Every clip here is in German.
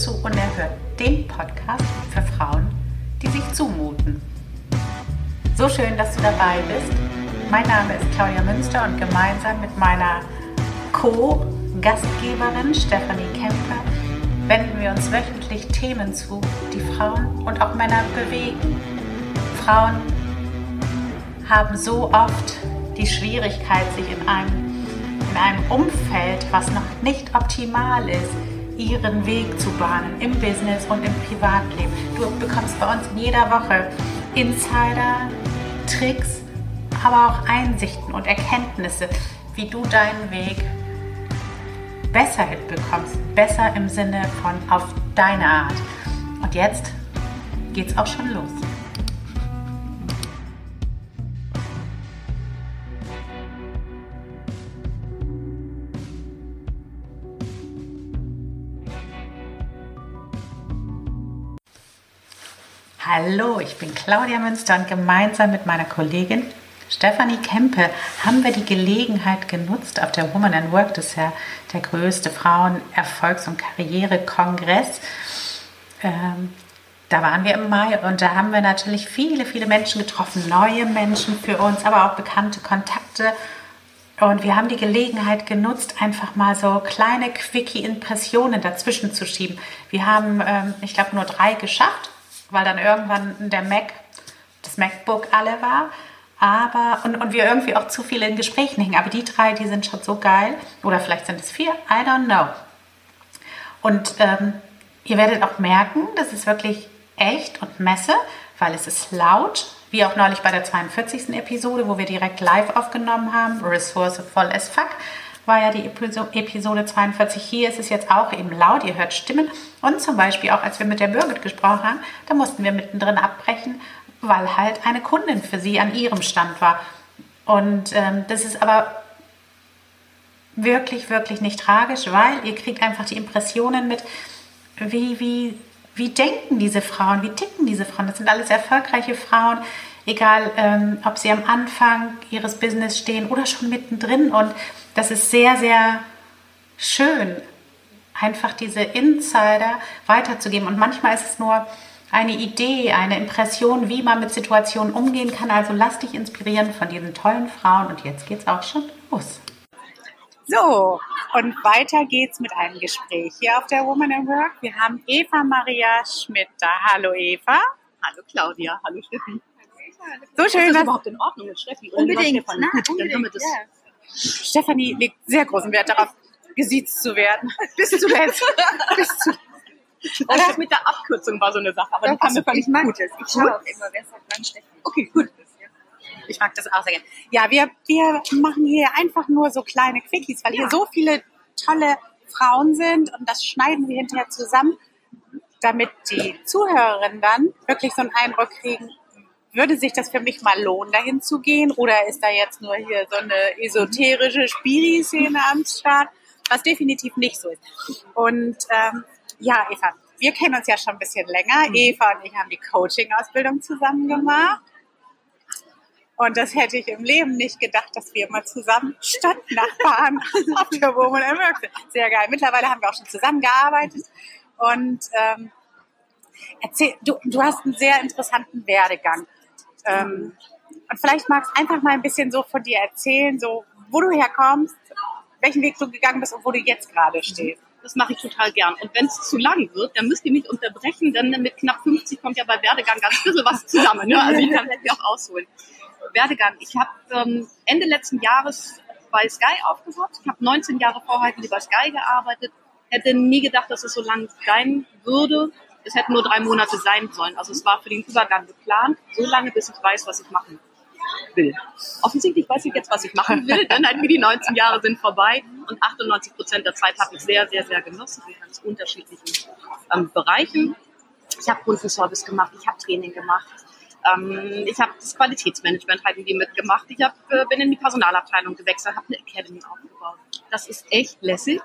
Hallo und zu Unerhört, dem Podcast für Frauen, die sich zumuten. So schön, dass du dabei bist. Mein Name ist Claudia Münster und gemeinsam mit meiner Co-Gastgeberin Stefanie Kemper wenden wir uns wöchentlich Themen zu, die Frauen und auch Männer bewegen. Frauen haben so oft die Schwierigkeit, sich in einem in einem Umfeld, was noch nicht optimal ist, ihren Weg zu bahnen im Business und im Privatleben. Du bekommst bei uns in jeder Woche Insider, Tricks, aber auch Einsichten und Erkenntnisse, wie du deinen Weg besser hinbekommst. Besser im Sinne von auf deine Art. Und jetzt geht's auch schon los. Hallo, ich bin Claudia Münster und gemeinsam mit meiner Kollegin Stefanie Kempe haben wir die Gelegenheit genutzt auf der Woman and Work, das ist ja der größte Frauen-Erfolgs- und Karrierekongress. Ähm, da waren wir im Mai und da haben wir natürlich viele, viele Menschen getroffen, neue Menschen für uns, aber auch bekannte Kontakte. Und wir haben die Gelegenheit genutzt, einfach mal so kleine Quickie-Impressionen dazwischen zu schieben. Wir haben, ähm, ich glaube, nur drei geschafft weil dann irgendwann der Mac, das MacBook alle war. Aber, und, und wir irgendwie auch zu viele in Gesprächen hingen. Aber die drei, die sind schon so geil. Oder vielleicht sind es vier, I don't know. Und ähm, ihr werdet auch merken, das ist wirklich echt und Messe, weil es ist laut, wie auch neulich bei der 42. Episode, wo wir direkt live aufgenommen haben, resourcevoll as fuck war ja die Episode 42. Hier ist es jetzt auch eben laut, ihr hört Stimmen. Und zum Beispiel auch, als wir mit der Birgit gesprochen haben, da mussten wir mittendrin abbrechen, weil halt eine Kundin für sie an ihrem Stand war. Und ähm, das ist aber wirklich, wirklich nicht tragisch, weil ihr kriegt einfach die Impressionen mit, wie, wie, wie denken diese Frauen, wie ticken diese Frauen. Das sind alles erfolgreiche Frauen, egal ähm, ob sie am Anfang ihres Business stehen oder schon mittendrin. Und das ist sehr, sehr schön, einfach diese Insider weiterzugeben. Und manchmal ist es nur eine Idee, eine Impression, wie man mit Situationen umgehen kann. Also lass dich inspirieren von diesen tollen Frauen. Und jetzt geht's auch schon los. So, und weiter geht's mit einem Gespräch hier auf der Woman in Work. Wir haben Eva Maria Schmidt da. Hallo Eva. Hallo Claudia. Hallo Steffi. So schön, ist das dass überhaupt in Ordnung mit Steffi? Oder Unbedingt. Na, Gut, dann unbedingt, haben wir das. ja. Stefanie legt sehr großen Wert darauf, gesiezt zu werden. Bis zuletzt. Bis zu Das ist mit der Abkürzung war so eine Sache, aber die kam mir völlig ich mag gut. das. Ich schaue auch immer, wer sagt wann Steffi. Okay, gut. Ich mag das auch sehr gerne. Ja, wir, wir machen hier einfach nur so kleine Quickies, weil hier so viele tolle Frauen sind und das schneiden wir hinterher zusammen, damit die Zuhörerinnen dann wirklich so einen Eindruck kriegen, würde sich das für mich mal lohnen, dahin zu gehen? Oder ist da jetzt nur hier so eine esoterische Spiri-Szene am Start? Was definitiv nicht so ist. Und ähm, ja, Eva, wir kennen uns ja schon ein bisschen länger. Eva und ich haben die Coaching-Ausbildung zusammen gemacht. Und das hätte ich im Leben nicht gedacht, dass wir mal zusammen Stadtnachbarn auf der Woman and Work sind. Sehr geil. Mittlerweile haben wir auch schon zusammengearbeitet. Und ähm, erzähl, du, du hast einen sehr interessanten Werdegang. Ähm, und vielleicht magst du einfach mal ein bisschen so von dir erzählen, so wo du herkommst, welchen Weg du gegangen bist und wo du jetzt gerade stehst. Das mache ich total gern. Und wenn es zu lang wird, dann müsst ihr mich unterbrechen, denn mit knapp 50 kommt ja bei Werdegang ganz bisschen was zusammen. Ne? Also ich kann das auch ausholen. Werdegang. Ich habe ähm, Ende letzten Jahres bei Sky aufgehört. Ich habe 19 Jahre vorher bei Sky gearbeitet. Hätte nie gedacht, dass es so lang sein würde. Es hätten nur drei Monate sein sollen. Also es war für den Übergang geplant, so lange, bis ich weiß, was ich machen will. Offensichtlich weiß ich jetzt, was ich machen will, denn halt die 19 Jahre sind vorbei und 98 Prozent der Zeit habe ich sehr, sehr, sehr genossen in ganz unterschiedlichen ähm, Bereichen. Ich habe Kundenservice gemacht, ich habe Training gemacht, ähm, ich habe das Qualitätsmanagement halt irgendwie mitgemacht, ich hab, äh, bin in die Personalabteilung gewechselt, habe eine Academy aufgebaut. Das ist echt lässig.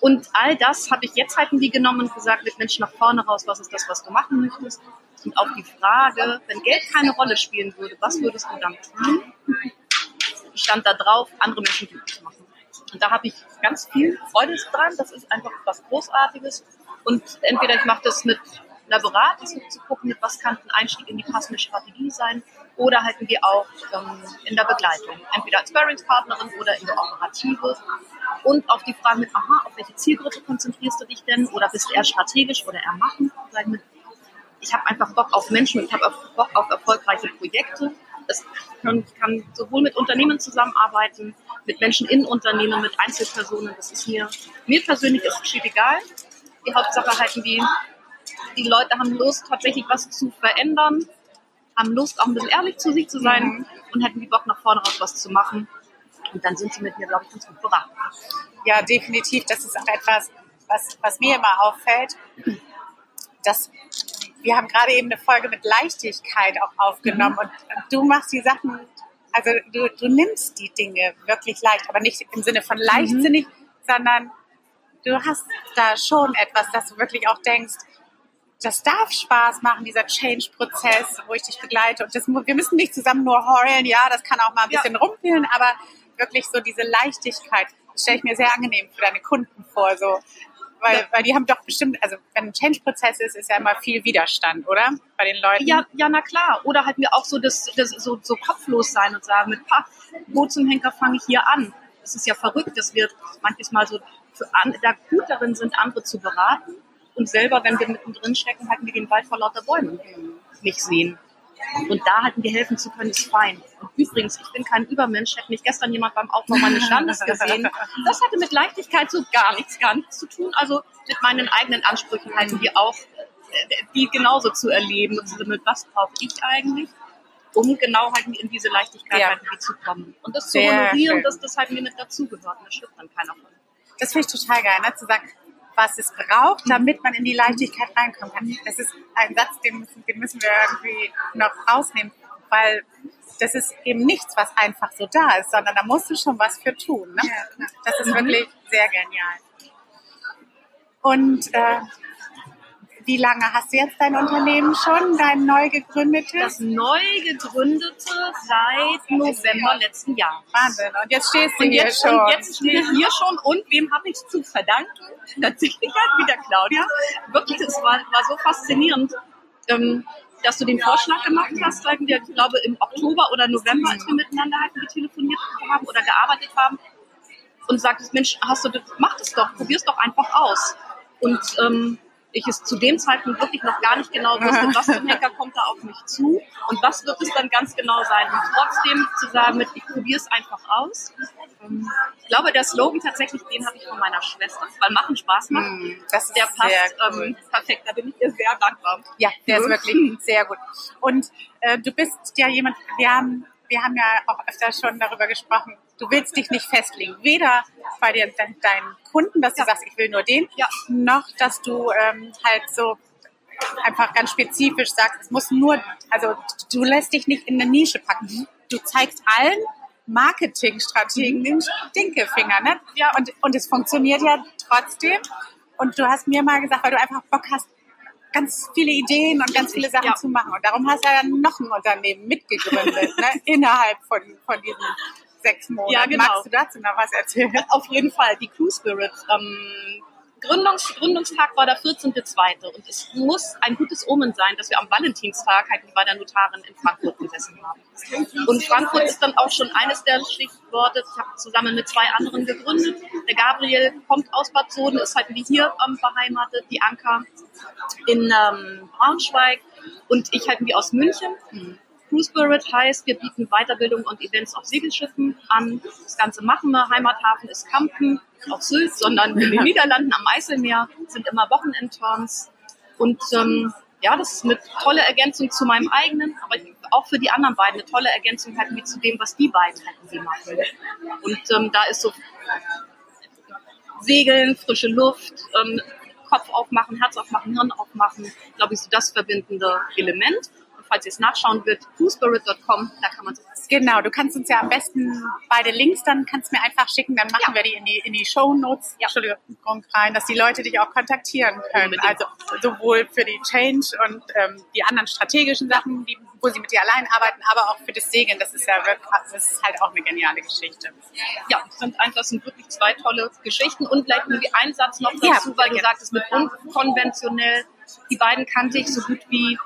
Und all das habe ich jetzt halt irgendwie genommen und gesagt, mit Menschen nach vorne raus, was ist das, was du machen möchtest? Und auch die Frage, wenn Geld keine Rolle spielen würde, was würdest du dann tun? Stand da drauf, andere Menschen glücklich machen. Und da habe ich ganz viel Freude dran. Das ist einfach was Großartiges. Und entweder ich mache das mit einer Beratung, zu gucken, was kann ein Einstieg in die passende Strategie sein, oder halten wir auch ähm, in der Begleitung, entweder als Sparringspartnerin oder in der Operative. Und auf die Frage mit, aha, auf welche Zielgruppe konzentrierst du dich denn? Oder bist du eher strategisch oder eher machen? Ich habe einfach Bock auf Menschen und ich habe Bock auf erfolgreiche Projekte. Das kann, kann sowohl mit Unternehmen zusammenarbeiten, mit Menschen in Unternehmen, mit Einzelpersonen. Das ist mir, mir persönlich ist es egal. Die Hauptsache halten die, die Leute haben Lust, tatsächlich was zu verändern, haben Lust, auch ein bisschen ehrlich zu sich zu sein mhm. und hätten die Bock, nach vorne raus was zu machen. Und dann sind sie mit mir, glaube ich, ganz gut beraten. Ja, definitiv. Das ist auch etwas, was, was mir immer auffällt. Dass wir haben gerade eben eine Folge mit Leichtigkeit auch aufgenommen mhm. und du machst die Sachen, also du, du nimmst die Dinge wirklich leicht, aber nicht im Sinne von leichtsinnig, mhm. sondern du hast da schon etwas, dass du wirklich auch denkst, das darf Spaß machen, dieser Change-Prozess, wo ich dich begleite. Und das, wir müssen nicht zusammen nur heulen, ja, das kann auch mal ein bisschen ja. rumpeln, aber wirklich so diese Leichtigkeit stelle ich mir sehr angenehm für deine Kunden vor. So. Weil, ja. weil die haben doch bestimmt, also wenn ein Change-Prozess ist, ist ja immer viel Widerstand, oder? Bei den Leuten. Ja, ja, na klar. Oder halt mir auch so das, das so, so kopflos sein und sagen, mit Pah, wo zum Henker fange ich hier an? Das ist ja verrückt, dass wir manches Mal so für an, da gut darin sind, andere zu beraten und selber, wenn wir mittendrin stecken, halten wir den Wald vor lauter Bäumen nicht sehen. Und da hatten wir helfen zu können, ist fein. Und übrigens, ich bin kein Übermensch, hätte mich gestern jemand beim Aufbau meines Standes gesehen. Das hatte mit Leichtigkeit so gar nichts, gar nichts zu tun. Also mit meinen eigenen Ansprüchen halten wir auch, äh, die genauso zu erleben. Also mit was brauche ich eigentlich? um genau halt in diese Leichtigkeit ja. halt zu kommen. Und das zu honorieren, dass das halt mir mit dazugehört. Und das stimmt dann keiner von. Das finde ich total geil, ne? zu sagen, was es braucht, damit man in die Leichtigkeit reinkommen kann. Das ist ein Satz, den müssen, den müssen wir irgendwie noch rausnehmen, weil das ist eben nichts, was einfach so da ist, sondern da musst du schon was für tun. Ne? Das ist wirklich sehr genial. Und äh, wie lange hast du jetzt dein Unternehmen schon, dein neu gegründetes? Das neu gegründete seit November letzten Jahres. Wahnsinn. Und jetzt stehst du und hier jetzt, schon. Und jetzt stehe ich hier schon. Und wem habe ich es zu verdanken? Tatsächlich halt wieder Claudia. Wirklich, es war, war so faszinierend. Ähm, dass du den Vorschlag gemacht hast, sagen wir, ich glaube im Oktober oder November, als wir miteinander hatten, telefoniert haben oder gearbeitet haben und sagtest, Mensch, hast du mach das doch, probier's doch einfach aus. Und ähm, ich es zu dem Zeitpunkt wirklich noch gar nicht genau wusste, was für ein Hacker kommt da auf mich zu und was wird es dann ganz genau sein. Und trotzdem zu sagen, mit, ich probiere es einfach aus. Ähm, ich glaube, der Slogan tatsächlich, den habe ich von meiner Schwester, weil Machen Spaß macht. Mm, das der passt cool. ähm, perfekt, da bin ich ihr sehr dankbar. Ja, der ist wirklich sehr gut. Und äh, du bist ja jemand, wir haben wir haben ja auch öfter schon darüber gesprochen, du willst dich nicht festlegen. Weder bei dir, de deinen Kunden, dass du ja. sagst, ich will nur den, ja. noch dass du ähm, halt so einfach ganz spezifisch sagst, es muss nur, also du lässt dich nicht in eine Nische packen. Du zeigst allen Marketingstrategen den Stinkefinger, ne? Ja. Und, und es funktioniert ja trotzdem. Und du hast mir mal gesagt, weil du einfach Bock hast, ganz viele Ideen und ganz viele Sachen ja. zu machen. Und darum hast du ja dann noch ein Unternehmen mitgegründet, ne? innerhalb von, von diesen sechs Monaten. Ja, genau. Magst du dazu noch was erzählen? Auf jeden Fall, die Crew Spirit. Ähm, Gründungs Gründungstag war der 14.2. und es muss ein gutes Omen sein, dass wir am Valentinstag halt bei der Notarin in Frankfurt gesessen haben. Und Frankfurt ist dann auch schon eines der Stichworte. Ich habe zusammen mit zwei anderen gegründet. Der Gabriel kommt aus Bad Soden, ist halt wie hier ähm, beheimatet, die Anka in ähm, Braunschweig und ich halt wie aus München. Crew Spirit heißt, wir bieten Weiterbildung und Events auf Segelschiffen an. Das Ganze machen wir. Heimathafen ist Kampen auf Sylt, sondern in den Niederlanden am Eiselmeer sind immer Wochenendturns. Und ähm, ja, das ist eine tolle Ergänzung zu meinem eigenen, aber auch für die anderen beiden eine tolle Ergänzung halt wie zu dem, was die beiden hätten sie machen. Und ähm, da ist so Segeln, frische Luft, ähm, Kopf aufmachen, Herz aufmachen, Hirn aufmachen, glaube ich, so das verbindende Element falls ihr es nachschauen wollt, twospirit.com, da kann man so Genau, du kannst uns ja am besten beide Links dann kannst mir einfach schicken, dann machen Ja. wir die in die in die Show Notes, Ja. Entschuldigung rein, dass die Leute dich auch kontaktieren können. Unbedingt. Also sowohl für die Change und ähm, die anderen strategischen Sachen, die, wo sie mit dir allein arbeiten, aber auch für das Segeln. Das ist ja wirklich, das ist halt auch eine geniale Geschichte. ja, sind einfach das sind wirklich zwei tolle Geschichten und vielleicht irgendwie ein Satz noch Ja, dazu, weil du sagtest, mit unkonventionell, die beiden kannte ich so gut wie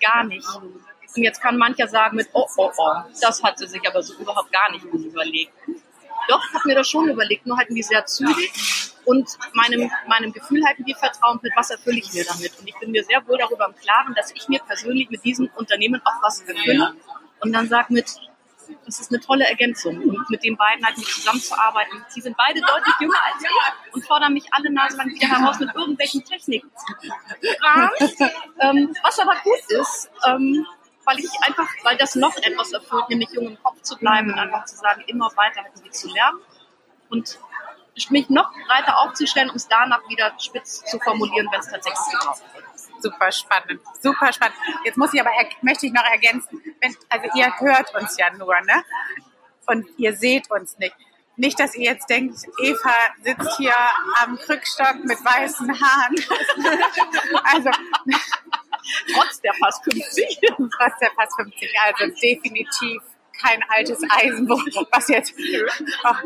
gar nicht. Und jetzt kann mancher sagen mit, oh, oh, oh, das hat sie sich aber so überhaupt gar nicht überlegt. Doch, ich habe mir das schon überlegt, nur halten die sehr zügig und meinem, meinem Gefühl halten die Vertrauen mit, was erfülle ich mir damit. Und ich bin mir sehr wohl darüber im Klaren, dass ich mir persönlich mit diesem Unternehmen auch was erfülle. Und dann sag mit, das ist eine tolle Ergänzung. Und mit den beiden halt zusammenzuarbeiten. Die sind beide deutlich jünger als ich und fordern mich alle Nase lang wieder heraus mit irgendwelchen Techniken. ähm, was aber gut ist, ähm, weil ich einfach, weil das noch etwas erfüllt, nämlich jung im Kopf zu bleiben und einfach zu sagen, immer weiter irgendwie zu lernen und mich noch breiter aufzustellen, um es danach wieder spitz zu formulieren, wenn es tatsächlich gebraucht wird. Super spannend, super spannend. Jetzt muss ich aber er- möchte ich noch ergänzen, wenn, also ihr hört uns ja nur, ne? Und ihr seht uns nicht. Nicht, dass ihr jetzt denkt, Eva sitzt hier am Krückstock mit weißen Haaren. also Trotz der fast 50. trotz der fast 50, also definitiv kein altes Eisenbuch, was jetzt ach,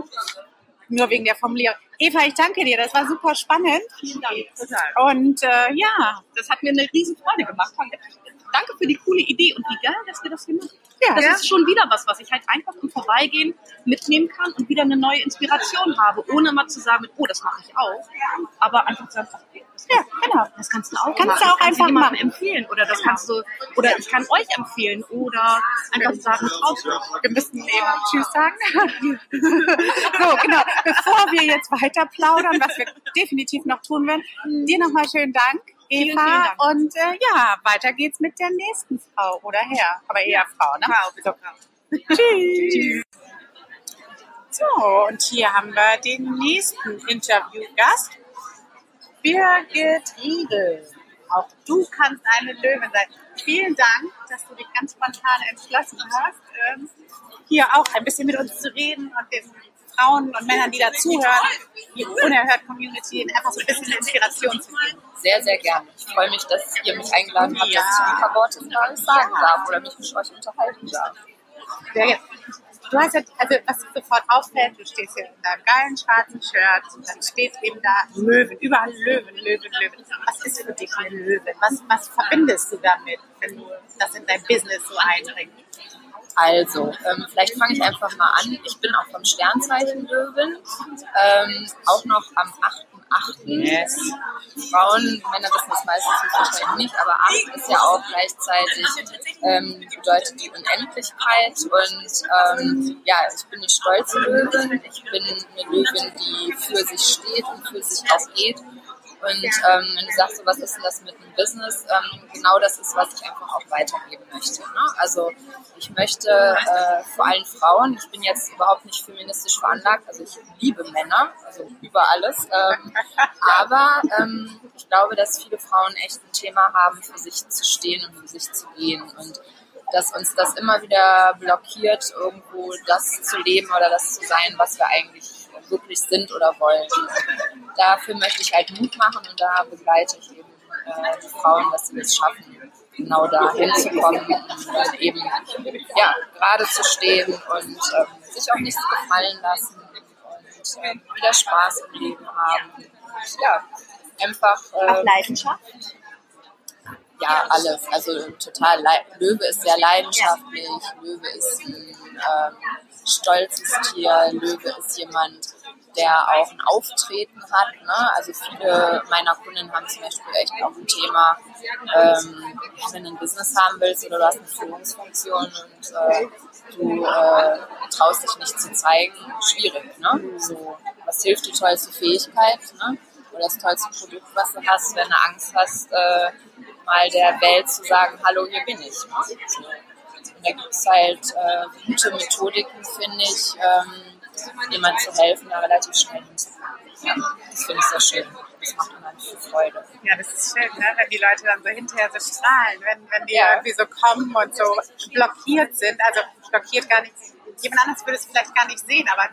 nur wegen der Formulierung. Eva, ich danke dir, das war super spannend. Vielen Dank. Und äh, ja, Das hat mir eine riesen Freude gemacht. Danke für die coole Idee und wie geil, dass wir das hier machen. Ja. das Ja. ist schon wieder was, was ich halt einfach im Vorbeigehen mitnehmen kann und wieder eine neue Inspiration habe, ohne mal zu sagen, oh, das mache ich auch. Aber einfach zu sagen, das, ja, genau. das kannst du auch Kannst machen. du auch kannst einfach jemandem machen. empfehlen oder das kannst du oder ich kann euch empfehlen oder einfach sagen, raus. Wir müssen eben Tschüss sagen. so, genau. Bevor wir jetzt weiter plaudern, was wir definitiv noch tun werden, dir nochmal schönen Dank, Eva. Vielen, vielen. Und äh, ja, weiter geht's mit der nächsten Frau oder Herr. Aber eher Frau, ne? Frau, so. Tschüss. So, und hier haben wir den nächsten Interviewgast. Birgit Riegel. Auch du kannst eine Löwin sein. Vielen Dank, dass du dich ganz spontan entschlossen hast, ähm, hier auch ein bisschen mit uns zu reden und den Frauen und Männern, die dazuhören, die unerhört Community, einfach so ein bisschen Inspiration zu geben. Sehr, sehr gerne. Ich freue mich, dass ihr mich eingeladen habt, Ja. dass ich ein paar Worte alles sagen darf oder mich mit euch unterhalten darf. Birgit, du hast jetzt, also was sofort auffällt, du stehst hier in deinem geilen schwarzen Shirt und dann steht eben da Löwen, überall Löwen, Löwen, Löwen. Was ist für dich ein Löwen? Was, was verbindest du damit, wenn du das in dein Business so einbringst? Also, ähm, vielleicht fange ich einfach mal an. Ich bin auch vom Sternzeichen Löwen, ähm, auch noch am 8.8. Yes. Frauen, Männer wissen das meistens wahrscheinlich nicht, aber 8 ist ja auch gleichzeitig, ähm, bedeutet die Unendlichkeit und ähm, ja, ich bin eine stolze Löwin, ich bin eine Löwin, die für sich steht und für sich auch geht. Und ähm, wenn du sagst, so, was ist denn das mit dem Business, ähm, genau das ist, was ich einfach auch weitergeben möchte. Ne? Also ich möchte äh, vor allem Frauen, ich bin jetzt überhaupt nicht feministisch veranlagt, also ich liebe Männer, also über alles, ähm, aber ähm, ich glaube, dass viele Frauen echt ein Thema haben, für sich zu stehen und für sich zu gehen und dass uns das immer wieder blockiert, irgendwo das zu leben oder das zu sein, was wir eigentlich wirklich sind oder wollen. Dafür möchte ich halt Mut machen und da begleite ich eben äh, die Frauen, dass sie es schaffen, genau da hinzukommen und eben ja, gerade zu stehen und ähm, sich auch nichts gefallen lassen und ähm, wieder Spaß im Leben haben. Ja, einfach ähm, Leidenschaft. Ja, alles. Also total. Löwe ist sehr leidenschaftlich. Löwe ist ein ähm, stolzes Tier. Löwe ist jemand, der auch ein Auftreten hat. Ne? Also viele meiner Kunden haben zum Beispiel echt auch ein Thema, ähm, wenn du ein Business haben willst oder du hast eine Führungsfunktion und äh, du äh, traust dich nicht zu zeigen, schwierig. Ne? So, was hilft die tollste Fähigkeit? Ne? Oder das tollste Produkt, was du hast, wenn du Angst hast, äh, mal der Welt zu sagen, hallo, hier bin ich. Und da gibt es halt äh, gute Methodiken, finde ich, ähm, jemand zu helfen, da relativ schnell hinzukommen. ja, das finde ich sehr schön. Das macht dann viel Freude. Ja, das ist schön, ne? wenn die Leute dann so hinterher so strahlen, wenn, wenn die Ja. irgendwie so kommen und so blockiert sind. Also blockiert gar nicht. Jemand anderes würde es vielleicht gar nicht sehen, aber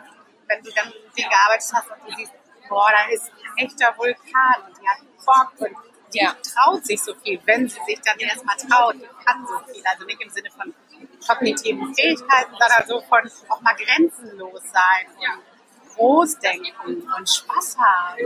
wenn du dann mit denen gearbeitet hast und du siehst, boah, da ist ein echter Vulkan und die hat Bock und Ja. traut sich so viel, wenn sie sich dann erstmal traut, die kann so viel. Also nicht im Sinne von kognitiven Fähigkeiten, sondern so von auch mal grenzenlos sein und groß denken und Spaß haben.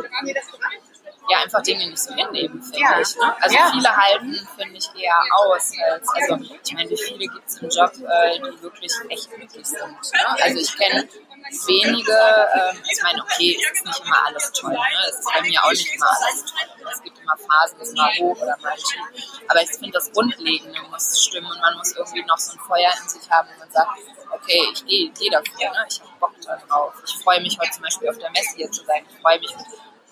ja, einfach Dinge nicht so hinnehmen, finde Ja. ich. Ne? Also Ja. viele halten, finde ich, eher aus. Als, also ich meine, wie viele gibt es im Job, äh, die wirklich echt glücklich sind. Ne? Also ich kenne wenige, ähm, ich meine, okay, es ist nicht immer alles toll. Ne? Es ist bei mir auch nicht immer alles toll. Es gibt immer Phasen, es ist mal hoch oder mal tief. Aber ich finde, das Grundlegende muss stimmen und man muss irgendwie noch so ein Feuer in sich haben, wo man sagt, okay, ich gehe geh dafür, ne? ich habe Bock da drauf. Ich freue mich heute zum Beispiel auf der Messe hier zu sein. Ich freue mich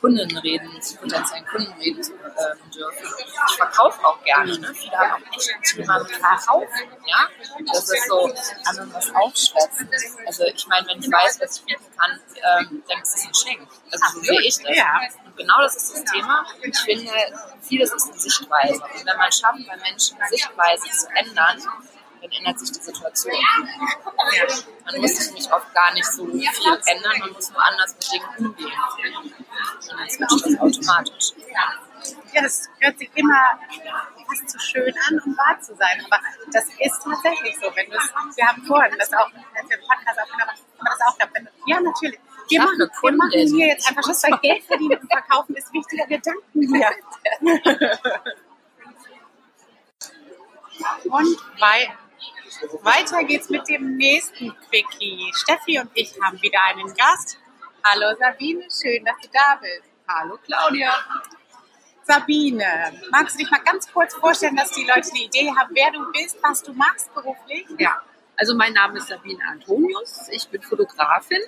Kunden reden, zu potenziellen Kunden reden ähm, dürfen. Ich verkaufe auch gerne. Ne? Viele haben auch echt ein Thema mit Verkaufen. Ja? Das ist so anderen was aufschwätzen. Also ich meine, wenn ich weiß, was ich bieten kann, ähm, dann ist es ein Geschenk. Also so sehe ich das. Ja. Und genau das ist das Thema. Ich finde, vieles ist eine Sichtweise. Und wenn man schafft, bei Menschen Sichtweise zu ändern, dann ändert sich die Situation. Man muss sich nicht oft gar nicht so viel ändern, man muss nur anders mit Dingen umgehen. Switcht das automatisch. Ja, das hört sich immer fast zu schön an, um wahr zu sein. Aber das ist tatsächlich so. Wenn es, wir haben vorhin das auch, als wir den Podcast aufgenommen haben, haben wir das auch gehabt. Wenn ja, natürlich. Wir Ach, machen, wir machen hier jetzt einfach Schluss, weil Geld verdienen und verkaufen ist wichtiger Gedanken hier. Und wei weiter geht's mit dem nächsten Quickie. Steffi und ich haben wieder einen Gast. Hallo Sabine, schön, dass du da bist. Hallo Claudia. Sabine, magst du dich mal ganz kurz vorstellen, dass die Leute eine Idee haben, wer du bist, was du machst beruflich? Ja, also mein Name ist Sabine Antonius. Ich bin Fotografin.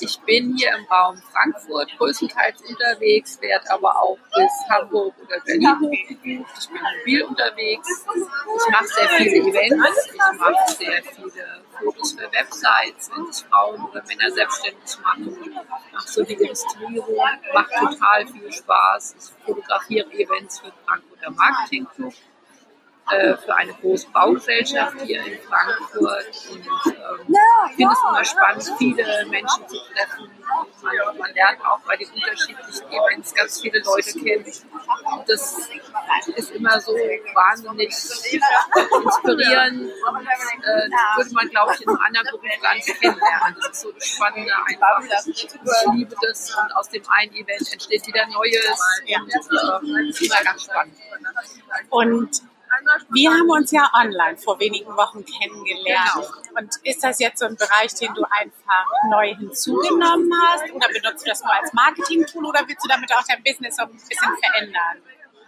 Ich bin hier im Raum Frankfurt größtenteils unterwegs, werde aber auch bis Hamburg oder Berlin hochgebucht. Ich bin mobil unterwegs. Ich mache sehr viele Events. Ich mache sehr viele Fotos für Websites, wenn sich Frauen oder Männer selbstständig machen. Mache so die Illustrierung, macht total viel Spaß. Ich fotografiere Events für Frankfurter Marketing Club äh, für eine große Baugesellschaft hier in Frankfurt und ähm, ich finde es immer spannend, viele Menschen zu treffen. Man, man lernt auch bei den unterschiedlichen Events ganz viele Leute kennen. Und das ist immer so wahnsinnig inspirierend und äh, das würde man, glaube ich, in einem anderen Beruf gar nicht kennenlernen. Das ist so das Spannende einfach. Ich liebe das und aus dem einen Event entsteht wieder Neues und äh, das ist immer ganz spannend. Und wir haben uns ja online vor wenigen Wochen kennengelernt. Und ist das jetzt so ein Bereich, den du einfach neu hinzugenommen hast? Oder benutzt du das nur als Marketing-Tool oder willst du damit auch dein Business so ein bisschen verändern?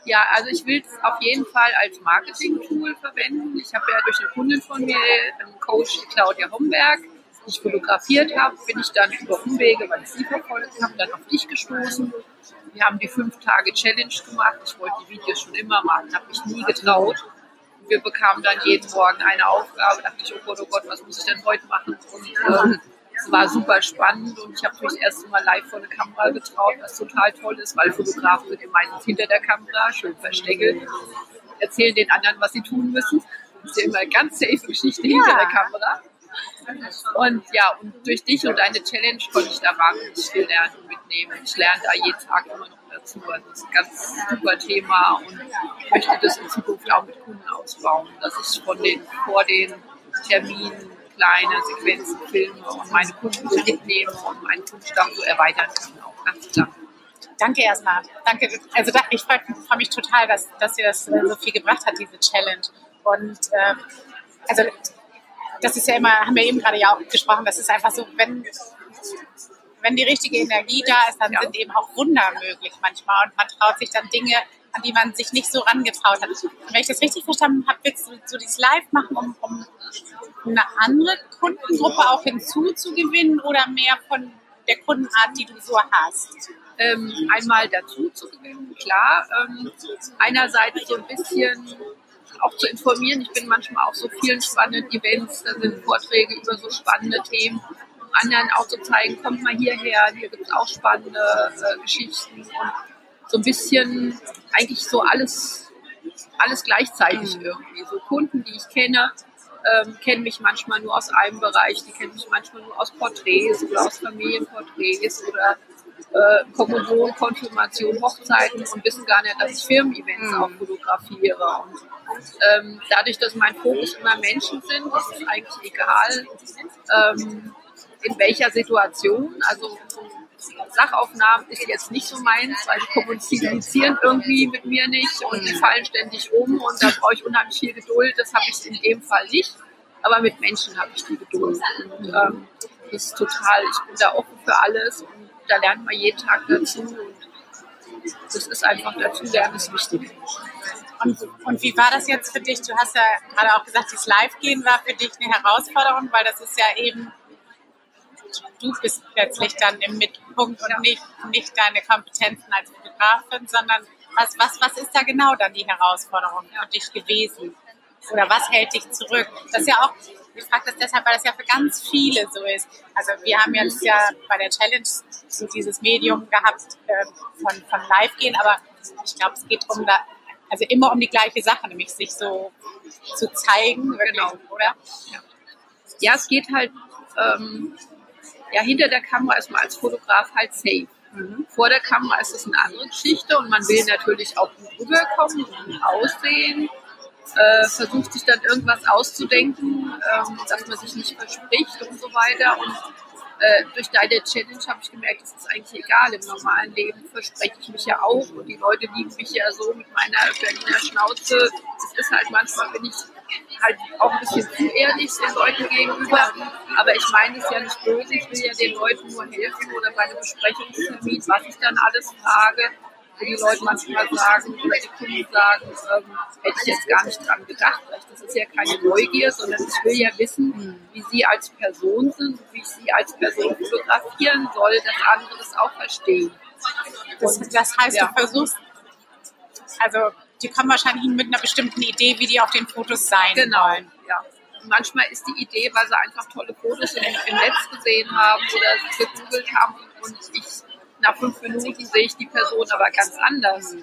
Ja, also ich will es auf jeden Fall als Marketing-Tool verwenden. Ich habe ja durch eine Kundin von mir, einen Coach Claudia Homberg, die ich fotografiert habe, bin ich dann über Umwege, weil ich sie verfolgt habe, dann auf dich gestoßen. Wir haben die fünf Tage Challenge gemacht. Ich wollte die Videos schon immer machen, habe mich nie getraut. Wir bekamen dann jeden Morgen eine Aufgabe. Dachte ich, oh Gott, oh Gott, was muss ich denn heute machen? Und ähm, es war super spannend und ich habe mich das erste Mal live vor eine Kamera getraut, was total toll ist, weil Fotografen sind ja meistens hinter der Kamera, schön versteckelt, erzählen den anderen, was sie tun müssen. Das ist ja immer eine ganz safe Geschichte hinter der Kamera. Und ja, und durch dich und deine Challenge konnte ich da wahnsinnig viel lernen und mitnehmen. Ich lerne da jeden Tag immer noch dazu. Also das ist ein ganz super Thema und möchte das in Zukunft auch mit Kunden ausbauen, dass ich von den, vor den Terminen kleine Sequenzen filme und meine Kunden mitnehme und meinen Kundenstamm so erweitern kann. Auch ganz klar. Danke erstmal. Danke. Also ich freue freu mich total, dass, dass dir das so viel gebracht hat, diese Challenge. Und ähm, also das ist ja immer, haben wir eben gerade ja auch gesprochen, das ist einfach so, wenn, wenn die richtige Energie da ist, dann Ja. sind eben auch Wunder möglich manchmal und man traut sich dann Dinge, an die man sich nicht so rangetraut hat. Und wenn ich das richtig verstanden habe, willst du so dieses Live machen, um, um eine andere Kundengruppe auch hinzuzugewinnen oder mehr von der Kundenart, die du so hast? ähm, einmal dazu zu gewinnen, klar. Ähm, einerseits so ein bisschen auch zu informieren. Ich bin manchmal auf so vielen spannenden Events, da sind Vorträge über so spannende Themen. anderen auch zu zeigen, kommt mal hierher, hier gibt es auch spannende äh, Geschichten und so ein bisschen eigentlich so alles, alles gleichzeitig mhm. irgendwie. So Kunden, die ich kenne, ähm, kennen mich manchmal nur aus einem Bereich, die kennen mich manchmal nur aus Porträts oder aus Familienporträts oder äh, Kommunion, Konfirmation, Hochzeiten und wissen gar nicht, dass ich Firmen-Events mhm. auch fotografiere. Und ähm, dadurch, dass mein Fokus immer Menschen sind, ist es eigentlich egal, ähm, in welcher Situation. Also Sachaufnahmen ist jetzt nicht so meins, weil die kommunizieren irgendwie mit mir nicht und die fallen ständig um und da brauche ich unheimlich viel Geduld. Das habe ich in dem Fall nicht. Aber mit Menschen habe ich die Geduld. Und, ähm, das ist total, ich bin da offen für alles und da lernt man jeden Tag dazu und das ist einfach dazu lernen ist wichtig. Und, und wie war das jetzt für dich? Du hast ja gerade auch gesagt, das Live-Gehen war für dich eine Herausforderung, weil das ist ja eben, du bist plötzlich dann im Mittelpunkt und nicht, nicht deine Kompetenzen als Fotografin, sondern was, was, was ist da genau dann die Herausforderung für dich gewesen? Oder was hält dich zurück? Das ist ja auch, ich frage das deshalb, weil das ja für ganz viele so ist. Also wir haben jetzt ja bei der Challenge so dieses Medium gehabt äh, von, von Live-Gehen, aber ich glaube, es geht um also immer um die gleiche Sache, nämlich sich so zu zeigen, wirklich, genau. oder? Ja. ja. es geht halt, ähm, ja, hinter der Kamera ist man als Fotograf halt safe. Mhm. Vor der Kamera ist es eine andere Geschichte und man will natürlich auch gut rüberkommen, gut aussehen äh, versucht sich dann irgendwas auszudenken, ähm, dass man sich nicht verspricht und so weiter. Und äh, durch deine Challenge habe ich gemerkt, es ist eigentlich egal. Im normalen Leben verspreche ich mich ja auch und die Leute lieben mich ja so mit meiner Berliner Schnauze. Es ist halt manchmal, bin ich halt auch ein bisschen zu ehrlich den Leuten gegenüber. Aber ich meine es ja nicht böse, ich will ja den Leuten nur helfen oder bei einem Besprechungstermin, was ich dann alles frage wo die Leute manchmal sagen oder die Kunden sagen, ähm, hätte ich jetzt gar nicht dran gedacht. Das ist ja keine Neugier, sondern ich will ja wissen, wie sie als Person sind, wie ich sie als Person fotografieren soll, dass andere das auch verstehen. Das, das heißt, ja. du versuchst, also die kommen wahrscheinlich mit einer bestimmten Idee, wie die auf den Fotos sein genau. wollen. Ja. Manchmal ist die Idee, weil sie einfach tolle Fotos im, im Netz gesehen haben oder gegoogelt haben und ich nach fünf Minuten sehe ich die Person aber ganz anders.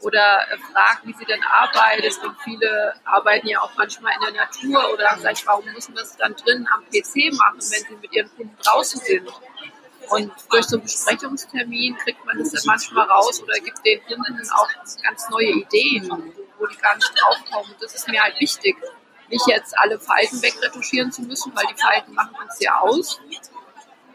Oder äh, fragt, wie sie denn arbeitet. Und viele arbeiten ja auch manchmal in der Natur oder sagen, warum müssen wir es dann drin am PC machen, wenn sie mit ihren Kunden draußen sind. Und durch so einen Besprechungstermin kriegt man das dann manchmal raus oder gibt den Kunden auch ganz neue Ideen, wo die gar nicht draufkommen. Das ist mir halt wichtig. Nicht jetzt alle Falten wegretuschieren zu müssen, weil die Falten machen uns ja aus.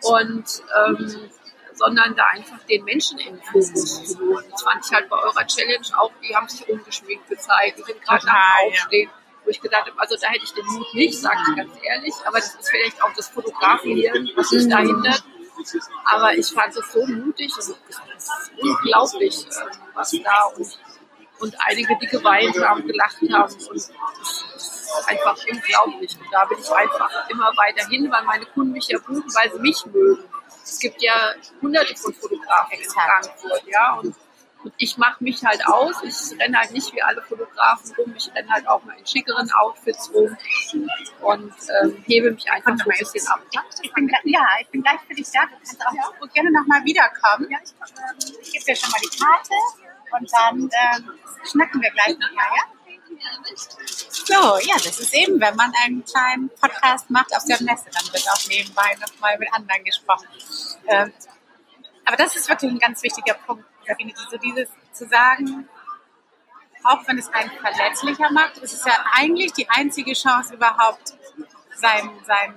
Und ähm, sondern da einfach den Menschen in den Fokus zu holen. Das fand ich halt bei eurer Challenge auch, die haben sich ungeschminkt gezeigt, die sind gerade am Aufstehen. Wo ich gedacht habe, also da hätte ich den Mut nicht, sage ich ganz ehrlich, aber das ist vielleicht auch das Fotografen hier, was mich da hindert. Aber ich fand es so mutig und es ist unglaublich, ähm, was da und, und einige, die geweint haben, gelacht haben und es ist einfach unglaublich. Und da bin ich einfach immer weiter hin, weil meine Kunden mich ja buchen, weil sie mich mögen es gibt ja hunderte von Fotografen in Frankfurt, ja, und, und ich mache mich halt aus. Ich renne halt nicht wie alle Fotografen rum. Ich renne halt auch mal in schickeren Outfits rum und ähm, hebe mich einfach so ein bisschen ab. Ich bin, ja, ich bin gleich für dich da. Du kannst auch ja. gerne nochmal wiederkommen. Ja, ich, ich gebe dir schon mal die Karte und dann ähm, schnacken wir gleich nochmal, ja? So, ja, das ist eben, wenn man einen kleinen Podcast macht auf der Messe, dann wird auch nebenbei nochmal mit anderen gesprochen. Ähm, aber das ist wirklich ein ganz wichtiger Punkt, so dieses zu sagen, auch wenn es einen verletzlicher macht, ist es ja eigentlich die einzige Chance überhaupt, sein, sein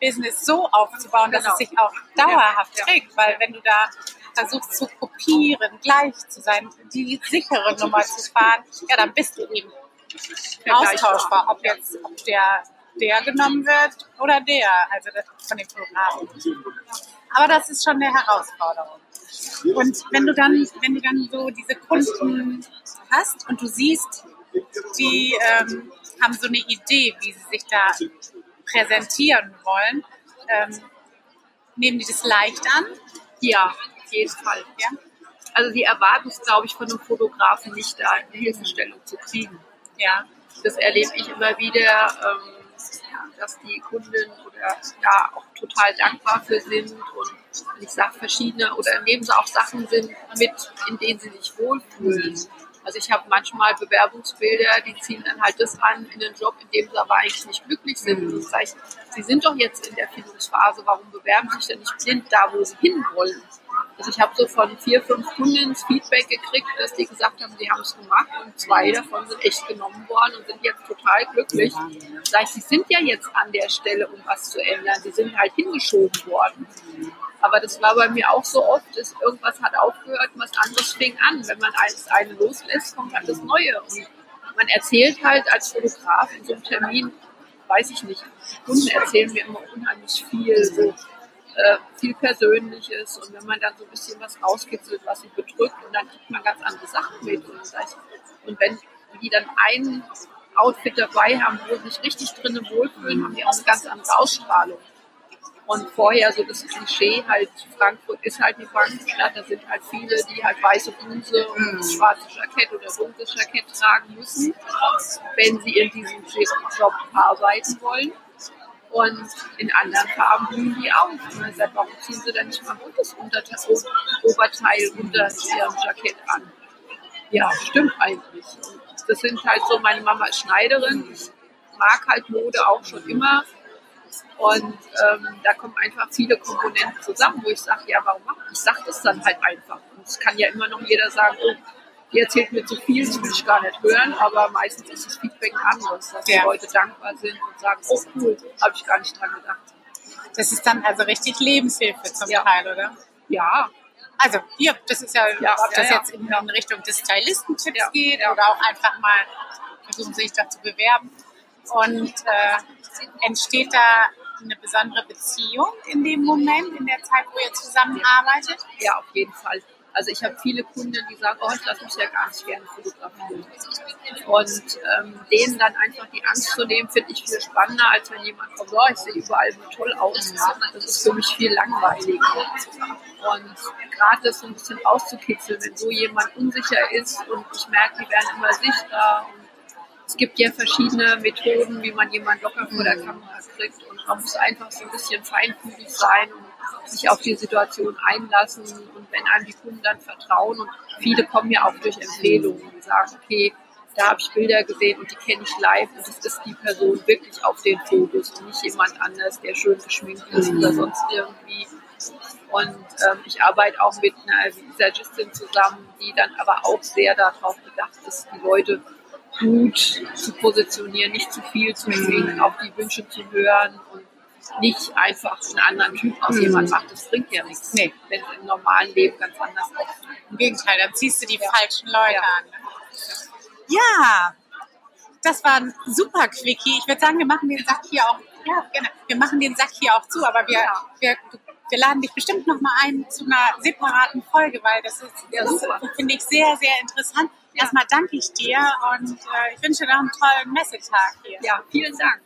Business so aufzubauen, dass genau. es sich auch dauerhaft ja. trägt. Weil wenn du da versuchst zu kopieren, gleich zu sein, die sichere Nummer zu fahren, ja, dann bist du eben austauschbar, ob jetzt ob der, der genommen wird oder der, also das von den Fotografen. Aber das ist schon eine Herausforderung. Und wenn du dann, wenn du dann so diese Kunden hast und du siehst, die ähm, haben so eine Idee, wie sie sich da präsentieren wollen, ähm, nehmen die das leicht an? Ja, auf jeden Fall. Ja? Also die erwarten es, glaube ich, von einem Fotografen nicht, da eine Hilfestellung zu kriegen. Ja, das erlebe ich immer wieder. Ähm, dass die Kunden oder ja auch total dankbar für sind und ich sage verschiedene oder nehmen sie auch Sachen sind mit, in denen sie sich wohlfühlen. Also ich habe manchmal Bewerbungsbilder, die ziehen dann halt das an in den Job, in dem sie aber eigentlich nicht glücklich sind. Und das heißt, sie sind doch jetzt in der Findungsphase, warum bewerben sie sich denn nicht blind da, wo sie hinwollen? Also ich habe so von vier, fünf Kunden Feedback gekriegt, dass die gesagt haben, sie haben es gemacht und zwei davon sind echt genommen worden und sind jetzt total glücklich. Das heißt, sie sind ja jetzt an der Stelle, um was zu ändern. Sie sind halt hingeschoben worden. Aber das war bei mir auch so oft, dass irgendwas hat aufgehört und was anderes fing an. Wenn man eins eine loslässt, kommt dann das Neue. Und man erzählt halt als Fotograf in so einem Termin, weiß ich nicht, Kunden erzählen mir immer unheimlich viel, so äh, viel Persönliches. Und wenn man dann so ein bisschen was rauskitzelt, was sie bedrückt, und dann kriegt man ganz andere Sachen mit. Und, und wenn die dann ein Outfit dabei haben, wo sie sich richtig drinnen wohlfühlen, haben die auch eine ganz andere Ausstrahlung. Und vorher so das Klischee halt, Frankfurt ist halt die Bankenstadt, da sind halt viele, die halt weiße Bluse und mhm. schwarze Jackett oder dunkles Jackett tragen müssen, wenn sie in diesem Job arbeiten wollen. Und in anderen Farben blühen die auf. Und man sagt, warum ziehen sie dann nicht mal buntes Oberteil unter ihrem Jackett an? Ja, stimmt eigentlich. Das sind halt so, meine Mama ist Schneiderin. Ich mag halt Mode auch schon immer. Und ähm, da kommen einfach viele Komponenten zusammen, wo ich sage, ja, warum mache ich? Ich sage das dann halt einfach. Und es kann ja immer noch jeder sagen, oh, die erzählt mir zu viel, das will ich gar nicht hören, aber meistens ist das Feedback ein anderes, dass ja. die Leute dankbar sind und sagen, oh cool, habe ich gar nicht dran gedacht. Das ist dann also richtig Lebenshilfe zum ja. Teil, oder? Ja. Also hier, das ist ja, ja ob das jetzt in, in, Richtung des Stylistentipps geht oder auch einfach mal versuchen, sich da zu bewerben. Und äh, entsteht da eine besondere Beziehung in dem Moment, in der Zeit, wo ihr zusammenarbeitet? Ja, auf jeden Fall. Also ich habe viele Kunden, die sagen, oh, ich lasse mich ja gar nicht gerne fotografieren. Und ähm, denen dann einfach die Angst zu nehmen, finde ich viel spannender, als wenn jemand kommt, oh, ich sehe überall so toll aus. Das ist für mich viel langweiliger. Und gerade das so ein bisschen auszukitzeln, wenn so jemand unsicher ist und ich merke, die werden immer sichtbar. Und es gibt ja verschiedene Methoden, wie man jemanden locker vor der Kamera kriegt. Und man muss einfach so ein bisschen feinfühlig sein und sich auf die Situation einlassen und wenn einem die Kunden dann vertrauen und viele kommen ja auch durch Empfehlungen und sagen, okay, da habe ich Bilder gesehen und die kenne ich live und das ist die Person wirklich auf den Fotos und nicht jemand anders, der schön geschminkt ist oder mhm. sonst irgendwie. Und ähm, ich arbeite auch mit einer Visagistin zusammen, die dann aber auch sehr darauf bedacht ist, die Leute gut zu positionieren, nicht zu viel zu schminken, auf die Wünsche zu hören und nicht einfach einen anderen Typ aus mhm. jemand macht. Das bringt ja nichts, nee. wenn es im normalen Leben ganz anders ist. Im Gegenteil, dann ziehst du die ja. falschen Leute ja. an. Ja, das war ein super Quickie. Ich würde sagen, wir machen den Sack hier auch, ja, genau, wir machen den Sack hier auch zu, aber wir, ja. wir, wir laden dich bestimmt noch mal ein zu einer separaten Folge, weil das ist, das finde ich sehr, sehr interessant. Erstmal danke ich dir und äh, ich wünsche dir noch einen tollen Messetag hier. Ja, vielen Dank.